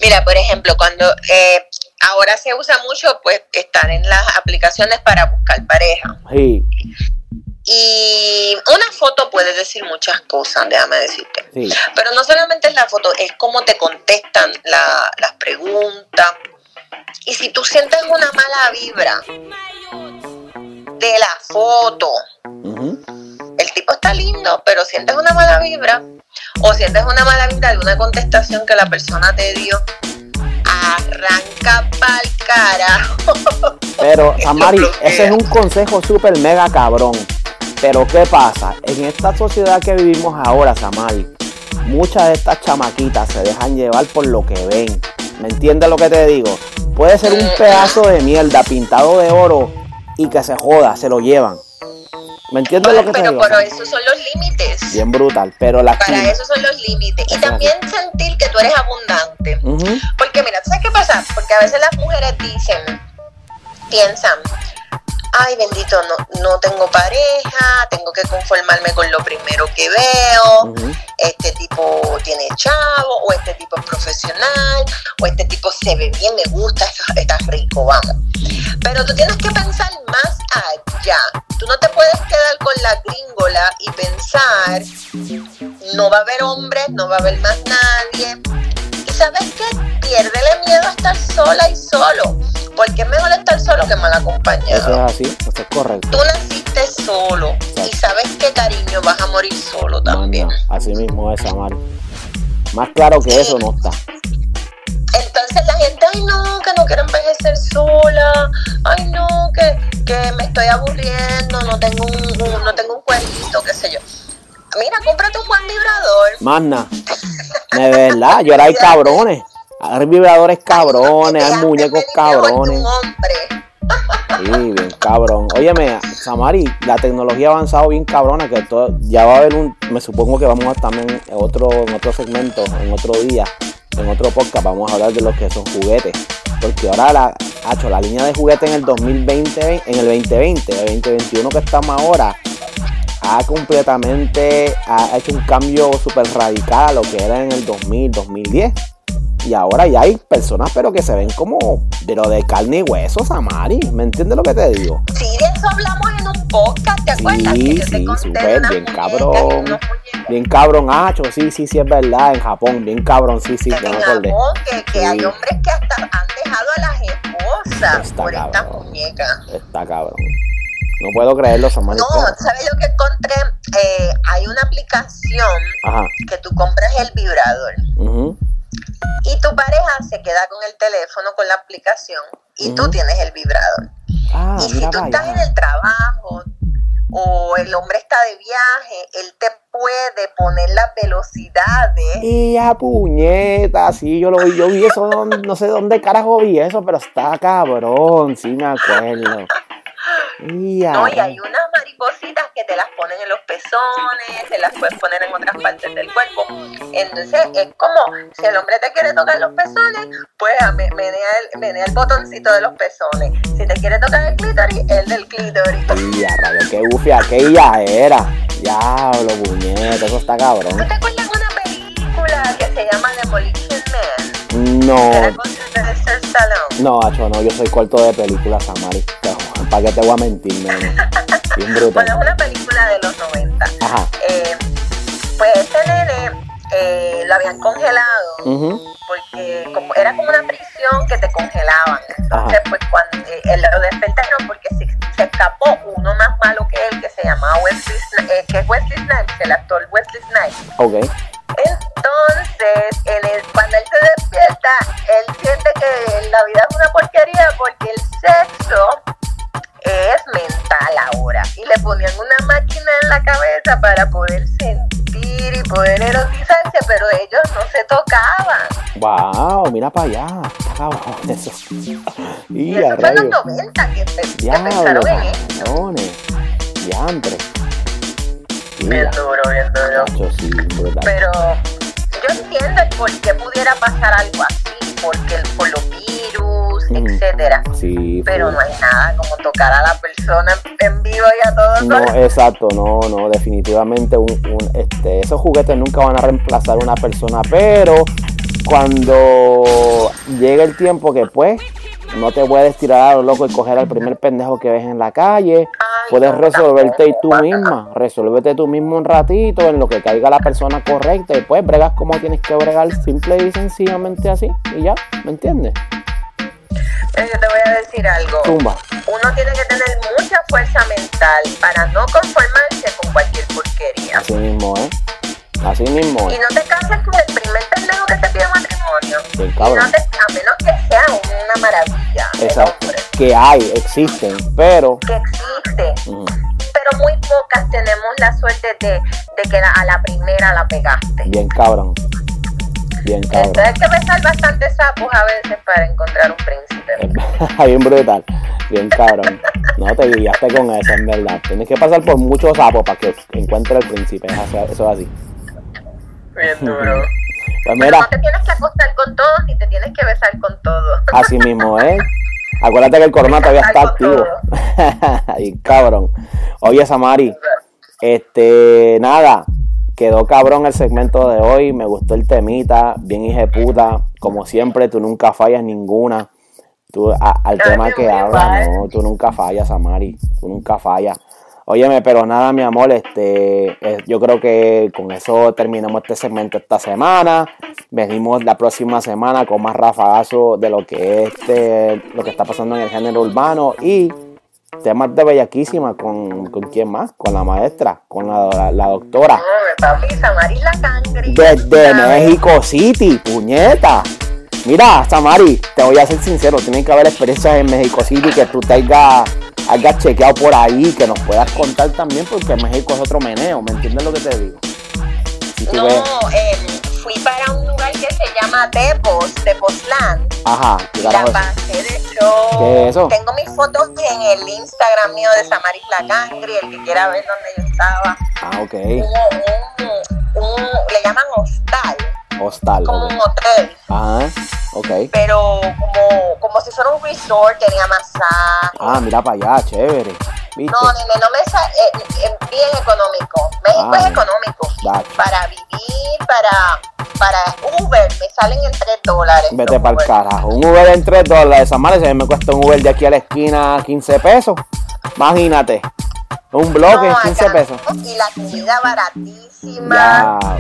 Mira, por ejemplo, cuando eh, ahora se usa mucho, pues, estar en las aplicaciones para buscar pareja. Sí. Y una foto puede decir muchas cosas, déjame decirte. Sí. Pero no solamente es la foto, es cómo te contestan las preguntas. Y si tú sientes una mala vibra de la foto, el tipo está lindo, pero sientes una mala vibra, o sientes una mala vibra de una contestación que la persona te dio, arranca pa'l carajo. Pero, Samari, ese es un consejo súper mega cabrón. Pero, ¿qué pasa? En esta sociedad que vivimos ahora, Samari, muchas de estas chamaquitas se dejan llevar por lo que ven. ¿Me entiendes lo que te digo? Puede ser un pedazo de mierda pintado de oro y que se joda, se lo llevan. ¿Me entiendes lo que te digo? Pero esos son los límites. Bien brutal, pero la Para eso son los límites. Y también sentir que tú eres abundante. Porque mira, ¿sabes qué pasa? Porque a veces las mujeres dicen, piensan, ay bendito, no, no tengo pareja, tengo que conformarme con lo primero que veo, este tipo tiene chavo, o este tipo es profesional, o este tipo se ve bien, me gusta, está rico, vamos. Pero tú tienes que pensar más allá. Tú no te puedes quedar con la gringola y pensar, no va a haber hombres, no va a haber más nadie. Y sabes qué, piérdele miedo a estar sola y solo porque es mejor estar solo que mal acompañado. Eso es así, eso es correcto. Tú naciste solo y sabes que cariño vas a morir solo también. así mismo es, amar. Más claro que eso no está. Entonces la gente, ay no, que no quiero envejecer sola, ay no, que, que me estoy aburriendo, no tengo un, no tengo un cuerito, qué sé yo. Mira, cómprate un buen vibrador. Magna. De verdad, yo era ahí cabrones. Hay vibradores cabrones, hay muñecos cabrones. Sí, bien cabrón. Óyeme, Samari, la tecnología ha avanzado bien cabrona, que todo, ya va a haber un, me supongo que vamos a también en otro, en otro segmento, en otro día, en otro podcast, vamos a hablar de lo que son juguetes. Porque ahora la, hecho la línea de juguetes en el 2020, en el 2020, el 2021 que estamos ahora, ha completamente, ha hecho un cambio súper radical a lo que era en el 2000, 2010 y ahora ya hay personas, pero que se ven como, pero de carne y hueso, Samari. ¿Me entiendes lo que te digo? Sí, de eso hablamos en un podcast, ¿te acuerdas? Sí, sí, súper, bien cabrón. Bien cabrón, hacho, sí, sí, sí, es verdad, en Japón, bien cabrón, sí, sí, en Japón, que, que hay hombres que hasta han dejado a las esposas por esta muñeca. Está cabrón. No puedo creerlo, Samari. No, ¿sabes lo que encontré? Eh, hay una aplicación que tú compras el vibrador. Uh y tu pareja se queda con el teléfono, con la aplicación, y tú tienes el vibrador. Ah, y si tú estás en el trabajo o el hombre está de viaje, él te puede poner las velocidades. Y a puñeta, sí, yo lo vi, yo vi eso, no sé dónde carajo vi eso, pero está cabrón, sí me acuerdo. Y no, y hay unas maripositas que te las ponen en los pezones, te las puedes poner en otras partes del cuerpo. Entonces es como, si el hombre te quiere tocar los pezones, pues menea el, menea el botoncito de los pezones. Si te quiere tocar el clítoris, el del clítoris. Y a rayo, qué bufia aquella era. Diablo, puñeta, eso está cabrón. ¿No te acuerdas de una película que se llama Demolition Man? No. No, Hacho, no, yo soy corto de películas, Samari. ¿Para qué te voy a mentir? Bien brutal. Bueno, es una película de los 90. Ajá. Eh, pues este nene eh, lo habían congelado porque como, era como una prisión que te congelaban. Entonces, Ajá. pues cuando eh, él lo despertaron porque se, se escapó uno más malo que él que se llamaba Wesley Sni- eh, que es Wesley Snipes, el actor Wesley Snipes. Ok. Entonces, en el- cuando él se despierta, él siente que la vida es una porquería porque el sexo es mental ahora. Y le ponían una máquina en la cabeza para poder sentir y poder erotizarse, pero ellos no se tocaban. Wow, mira para allá. Cabrón eso. Y Y eso a fue en los rayos. 90 que, que pensaron en esto. Diantre. Bien duro, bien duro. sí. Pero yo entiendo el por qué pudiera pasar algo así, porque el, por los virus, Mm. etcétera. Sí, Pero sí. no hay nada como tocar a la persona en vivo y a todos. No, exacto, no, no, definitivamente un, un, este, esos juguetes nunca van a reemplazar a una persona, pero cuando llega el tiempo que pues no te puedes tirar a lo loco y coger al primer pendejo que ves en la calle, puedes resolverte y tú misma, resolverte tú mismo un ratito en lo que caiga la persona correcta y pues bregas como tienes que bregar simple y sencillamente así y ya, ¿me entiendes? Eh, Yo te voy a decir algo. Tumba. Uno tiene que tener mucha fuerza mental para no conformarse con cualquier porquería. Así mismo, ¿eh? Así mismo, Y ¿eh? no te cases con el primer pendejo que te pide matrimonio. Bien, Y cabrón. no te, a menos Exacto. Que hay, existen, pero... Que existe. mm, Pero muy pocas tenemos la suerte de, de que la- a la primera la pegaste. Bien cabrón. Bien cabrón. Entonces hay que besar bastantes sapos a veces para encontrar un príncipe. Bien brutal. Bien cabrón. No te guiaste con eso, en verdad. Tienes que pasar por muchos sapos para que encuentres el príncipe. Eso es así. Bien duro. Pues Pero no te tienes que acostar con todos ni te tienes que besar con todos. así mismo, ¿eh? Acuérdate que el corona todavía está activo. Bien cabrón. Oye, Samari, este, nada, quedó cabrón el segmento de hoy, me gustó el temita, bien puta, como siempre, tú nunca fallas ninguna. Tú, a- al tema que hablas, no, tú nunca fallas, Samari, tú nunca fallas. Óyeme, pero nada, mi amor, este, eh, yo creo que con eso terminamos este segmento esta semana. Venimos la próxima semana con más rafagazo de lo que es este, lo que está pasando en el género urbano y temas de bellaquísima con, con quién más, con la maestra, con la, la- la doctora. Cangri. Desde. México City, puñeta. Mira, Samari, te voy a ser sincero, tienen que haber experiencias en México City que tú te hayas, chequeado por ahí, que nos puedas contar también, porque México es otro meneo, ¿me entiendes lo que te digo? Si tú No, ves, em, fui para un lugar que se llama Tepos, Tepoztlán. ajá, ¿qué Y la pasé de show. ¿Qué es eso? Tengo mis fotos en el Instagram mío de Samaris la cangri, el que quiera ver dónde yo estaba. Ah, ok, Hubo un, un, le llaman hostal, como ok. un hotel. Ajá, ok. pero como, como si fuera un resort, tenía masaje. Ah, mira para allá, chévere, ¿viste? No, nene, no me sa eh, eh, bien económico. México Ah, es económico. da. Para vivir, para, para Uber, me salen en 3 dólares. Vete para el carajo. Un Uber en 3 dólares. Samari, si a mí me cuesta un Uber de aquí a la esquina 15 pesos. Imagínate. Un bloque, No, 15 acá pesos. Y la comida baratísima. Ya.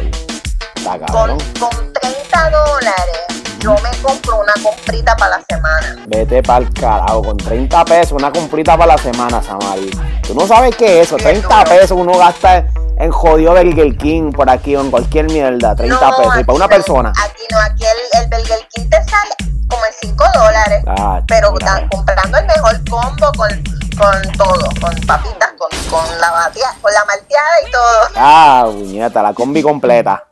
Está Con, cabrón. con 30 dólares, yo me compro una comprita para la semana. Vete para el carajo. Con 30 pesos, una comprita para la semana, Samari. Tú no sabes qué es eso. Bien 30 duro. pesos uno gasta en jodido Burger King por aquí o en cualquier mierda. 30 No, pesos. Y para una no, persona. Aquí no, aquí el, el Burger King te sale como en 5 dólares. Ah, pero dan- comprando el mejor combo con, con todo, con papitas, con, con la batia, con la malteada y todo. Ah, puñeta, la combi completa.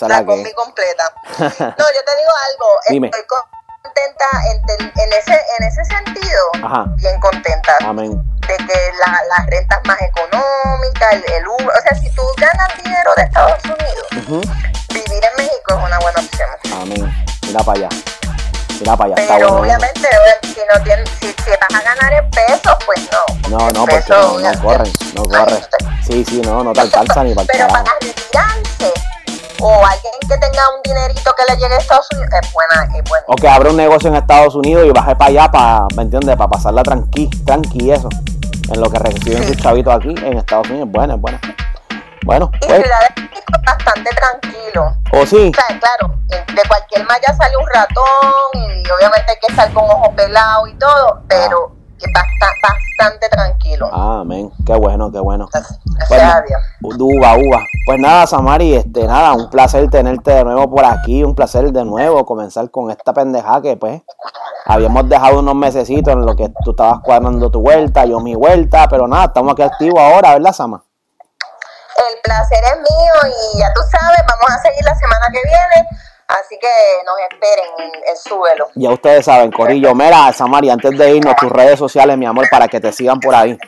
Es La combi completa. No, yo te digo algo, Dime. estoy contenta en, en ese, en ese sentido, Ajá. bien contenta Amén. de que la, las rentas más económicas, el, el Uber, o sea, si tú ganas dinero de Estados Unidos, Ujú. vivir en México es una buena opción. Amén. Mira para allá. Mira para allá. Está Pero bueno. eso. obviamente, si no tienes, si, si vas a ganar en pesos, pues no. No, no, porque Pesos, no, no corren, no corren. Sí, sí, no, no te alcanza ni para el Pero para retirarse o alguien que tenga un dinerito que le llegue a Estados Unidos es buena, es buena. O que abra un negocio en Estados Unidos y baje para allá para, ¿me entiendes? Para pasarla tranqui, tranqui eso. en lo que reciben sus chavitos aquí en Estados Unidos. Buena, buena. Bueno, Y pues, Ciudad de México es bastante tranquilo. o sí, O sea, claro, de cualquier malla sale un ratón y obviamente hay que estar con ojo pelado y todo, pero bastante tranquilo. Ah, amén. Qué bueno, qué bueno. Gracias Bueno, a Dios. Uva, uva. Pues nada, Samari, este, nada, un placer tenerte de nuevo por aquí, un placer de nuevo comenzar con esta pendejada que pues habíamos dejado unos mesecitos en lo que tú estabas cuadrando tu vuelta, yo mi vuelta, pero nada, estamos aquí activos ahora, ¿verdad, Sama? El placer es mío y ya tú sabes, vamos a seguir la semana que viene, así que nos esperen en, en Súbelo. Ya ustedes saben, Corillo, mira, Samari, antes de irnos, tus redes sociales, mi amor, para que te sigan por ahí.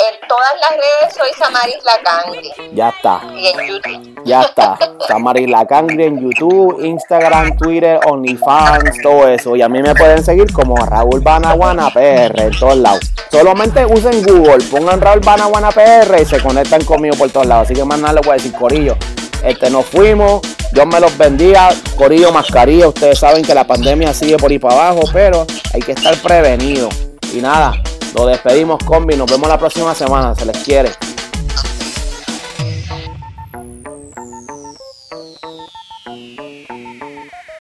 En todas las redes soy Samaris Lacangri Ya está. y en YouTube. Ya está. Samari La Cangre en YouTube, Instagram, Twitter, OnlyFans, todo eso. Y a mí me pueden seguir como Raúl Banaguana PR en todos lados. Solamente usen Google, pongan Raúl Banaguana PR y se conectan conmigo por todos lados. Así que más nada les voy a decir, Corillo. Este, nos fuimos. Dios me los bendiga. Corillo, mascarilla. Ustedes saben que la pandemia sigue por ahí para abajo, pero hay que estar prevenido. Y nada, lo despedimos, combi. Nos vemos la próxima semana. Se les quiere.